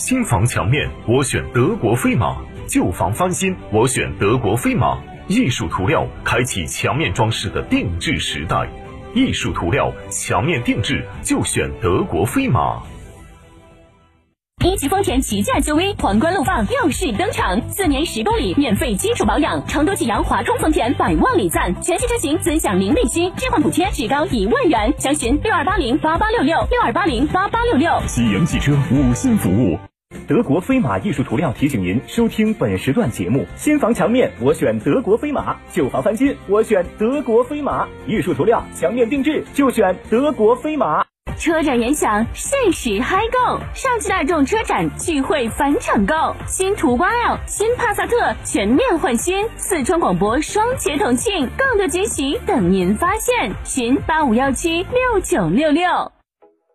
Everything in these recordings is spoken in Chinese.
新房墙面，我选德国飞马；旧房翻新，我选德国飞马。艺术涂料开启墙面装饰的定制时代。艺术涂料墙面定制就选德国飞马。一汽丰田旗舰 SUV 皇冠陆放耀世登场，四年十公里免费基础保养，成都济阳华通丰田百万礼赞，全系车型尊享零利息，置换补贴至高一万元，详询六二八零八八六六六二八零八八六六。西阳汽车五星服务。德国飞马艺术涂料提醒您收听本时段节目：新房墙面我选德国飞马，旧房翻新我选德国飞马。艺术涂料墙面定制就选德国飞马。车展联想，限时嗨购！上汽大众车展聚会返场购，新途观 L、新帕萨特全面换新，四川广播双节同庆，更多惊喜等您发现。寻八五幺七六九六六。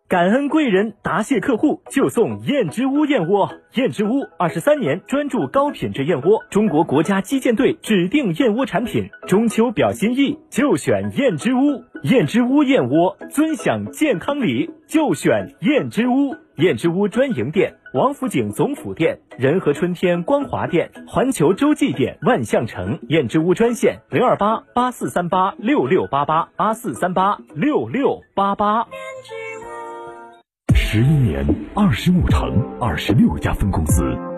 感恩贵人，答谢客户，就送燕之屋燕窝。燕之屋二十三年专注高品质燕窝，中国国家击剑队指定燕窝产品。中秋表心意，就选燕之屋。燕之屋燕窝，尊享健康礼，就选燕之屋。燕之屋专营店：王府井总府店、仁和春天光华店、环球洲际店、万象城。燕之屋专线：零二八八四三八六六八八八四三八六六八八。十一年，二十五城，二十六家分公司，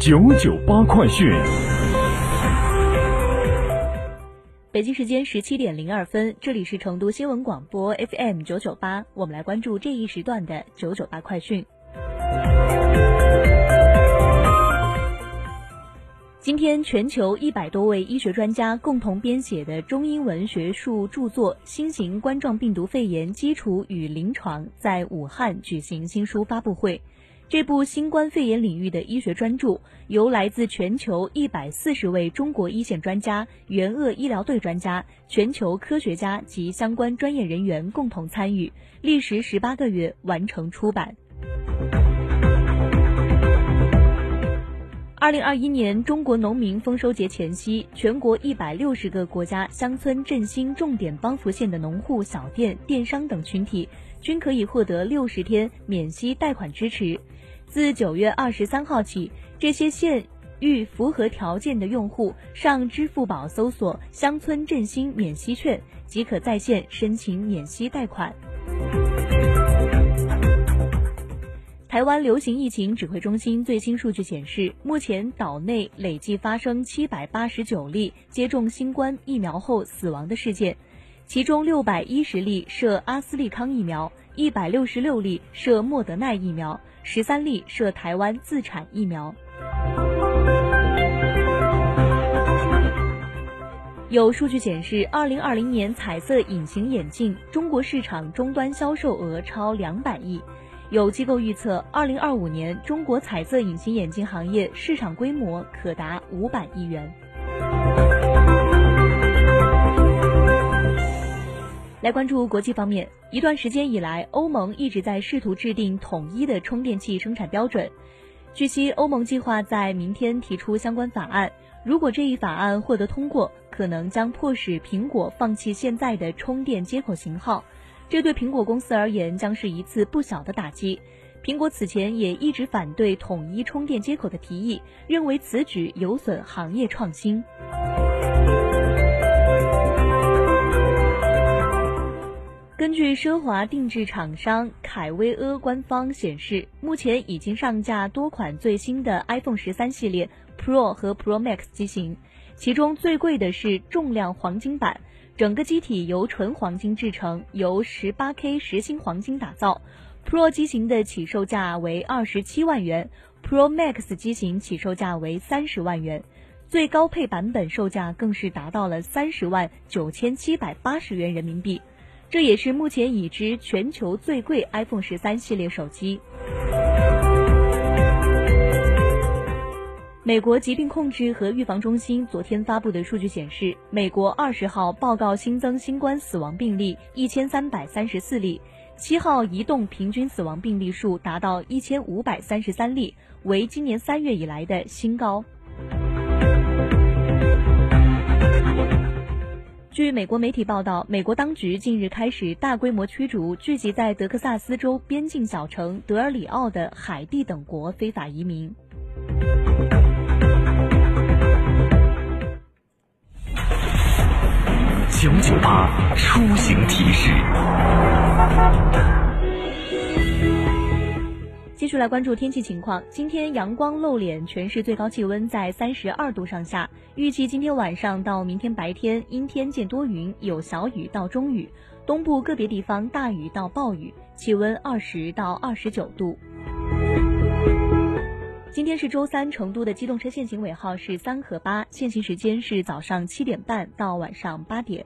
九九八快讯。北京时间十七点零二分，这里是成都新闻广播 FM 九九八，我们来关注这一时段的九九八快讯。今天，全球一百多位医学专家共同编写的中英文学术著作《新型冠状病毒肺炎基础与临床》在武汉举行新书发布会。这部新冠肺炎领域的医学专著，由来自全球一百四十位中国一线专家、援鄂医疗队专家、全球科学家及相关专业人员共同参与，历时十八个月完成出版。二零二一年中国农民丰收节前夕，全国一百六十个国家乡村振兴重点帮扶县的农户、小店、电商等群体，均可以获得六十天免息贷款支持。自九月二十三号起，这些县域符合条件的用户上支付宝搜索“乡村振兴免息券”，即可在线申请免息贷款。台湾流行疫情指挥中心最新数据显示，目前岛内累计发生七百八十九例接种新冠疫苗后死亡的事件，其中六百一十例涉阿斯利康疫苗，一百六十六例涉莫德纳疫苗。十三例涉台湾自产疫苗。有数据显示，二零二零年彩色隐形眼镜中国市场终端销售额超两百亿。有机构预测，二零二五年中国彩色隐形眼镜行业市场规模可达五百亿元。来关注国际方面，一段时间以来，欧盟一直在试图制定统一的充电器生产标准。据悉，欧盟计划在明天提出相关法案。如果这一法案获得通过，可能将迫使苹果放弃现在的充电接口型号，这对苹果公司而言将是一次不小的打击。苹果此前也一直反对统一充电接口的提议，认为此举有损行业创新。据奢华定制厂商凯威阿官方显示，目前已经上架多款最新的 iPhone 十三系列 Pro 和 Pro Max 机型，其中最贵的是重量黄金版，整个机体由纯黄金制成，由 18K 实心黄金打造。Pro 机型的起售价为二十七万元，Pro Max 机型起售价为三十万元，最高配版本售价更是达到了三十万九千七百八十元人民币。这也是目前已知全球最贵 iPhone 十三系列手机。美国疾病控制和预防中心昨天发布的数据显示，美国二十号报告新增新冠死亡病例一千三百三十四例，七号移动平均死亡病例数达到一千五百三十三例，为今年三月以来的新高。据美国媒体报道，美国当局近日开始大规模驱逐聚集在德克萨斯州边境小城德尔里奥的海地等国非法移民。九九八出行提示。继续来关注天气情况。今天阳光露脸，全市最高气温在三十二度上下。预计今天晚上到明天白天阴天见多云，有小雨到中雨，东部个别地方大雨到暴雨，气温二十到二十九度。今天是周三，成都的机动车限行尾号是三和八，限行时间是早上七点半到晚上八点。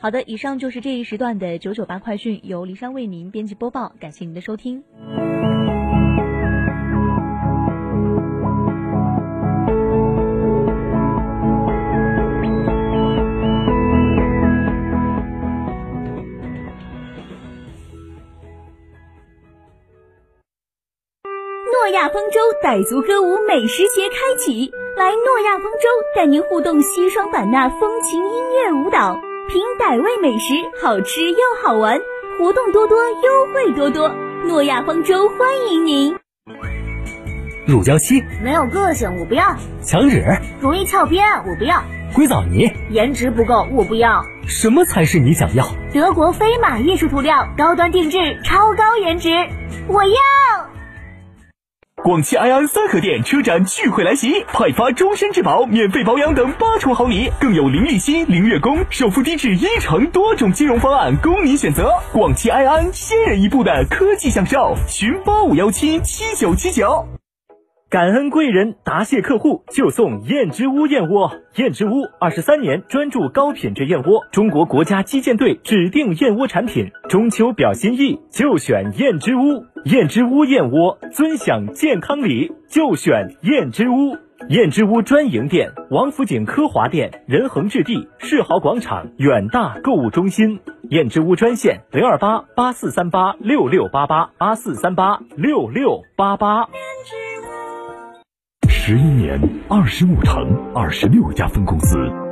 好的，以上就是这一时段的九九八快讯，由黎山为您编辑播报，感谢您的收听。诺亚方舟傣族歌舞美食节开启，来诺亚方舟带您互动西双版纳风情音乐舞蹈。品百味美食，好吃又好玩，活动多多，优惠多多。诺亚方舟欢迎您。乳胶漆没有个性，我不要。墙纸容易翘边，我不要。硅藻泥颜值不够，我不要。什么才是你想要？德国飞马艺术涂料，高端定制，超高颜值，我要。广汽埃安三河店车展聚会来袭，派发终身质保、免费保养等八重好礼，更有零利息、零月供、首付低至一成多种金融方案供你选择。广汽埃安先人一步的科技享受，寻八五幺七七九七九。感恩贵人，答谢客户，就送燕之屋燕窝。燕之屋二十三年专注高品质燕窝，中国国家击剑队指定燕窝产品。中秋表心意，就选燕之屋。燕之屋燕窝，尊享健康礼，就选燕之屋。燕之屋专营店：王府井科华店、仁恒置地、世豪广场、远大购物中心。燕之屋专线：零二八八四三八六六八八八四三八六六八八。十一年，二十五城，二十六家分公司，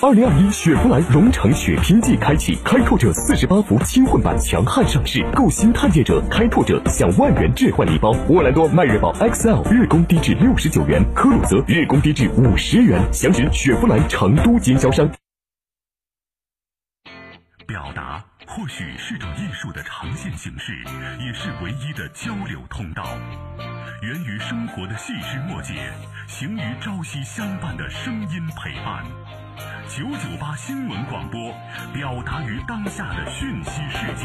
二零二一雪佛兰荣城雪拼季开启，开拓者四十八伏轻混版强悍上市，购新探界者、开拓者享万元置换礼包。沃兰多迈锐宝 XL 日供低至六十九元，科鲁泽日供低至五十元。详询雪佛兰成都经销商。表达或许是种艺术的呈现形式，也是唯一的交流通道。源于生活的细枝末节，行于朝夕相伴的声音陪伴。九九八新闻广播，表达于当下的讯息世界。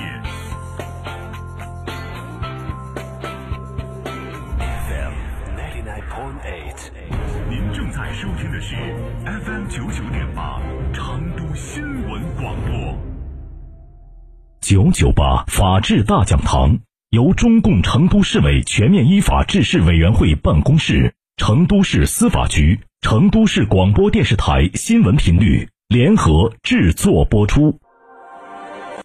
FM ninety nine point eight，您正在收听的是 FM 九九点八成都新闻广播。九九八法治大讲堂由中共成都市委全面依法治市委员会办公室、成都市司法局、成都市广播电视台新闻频率联合制作播出。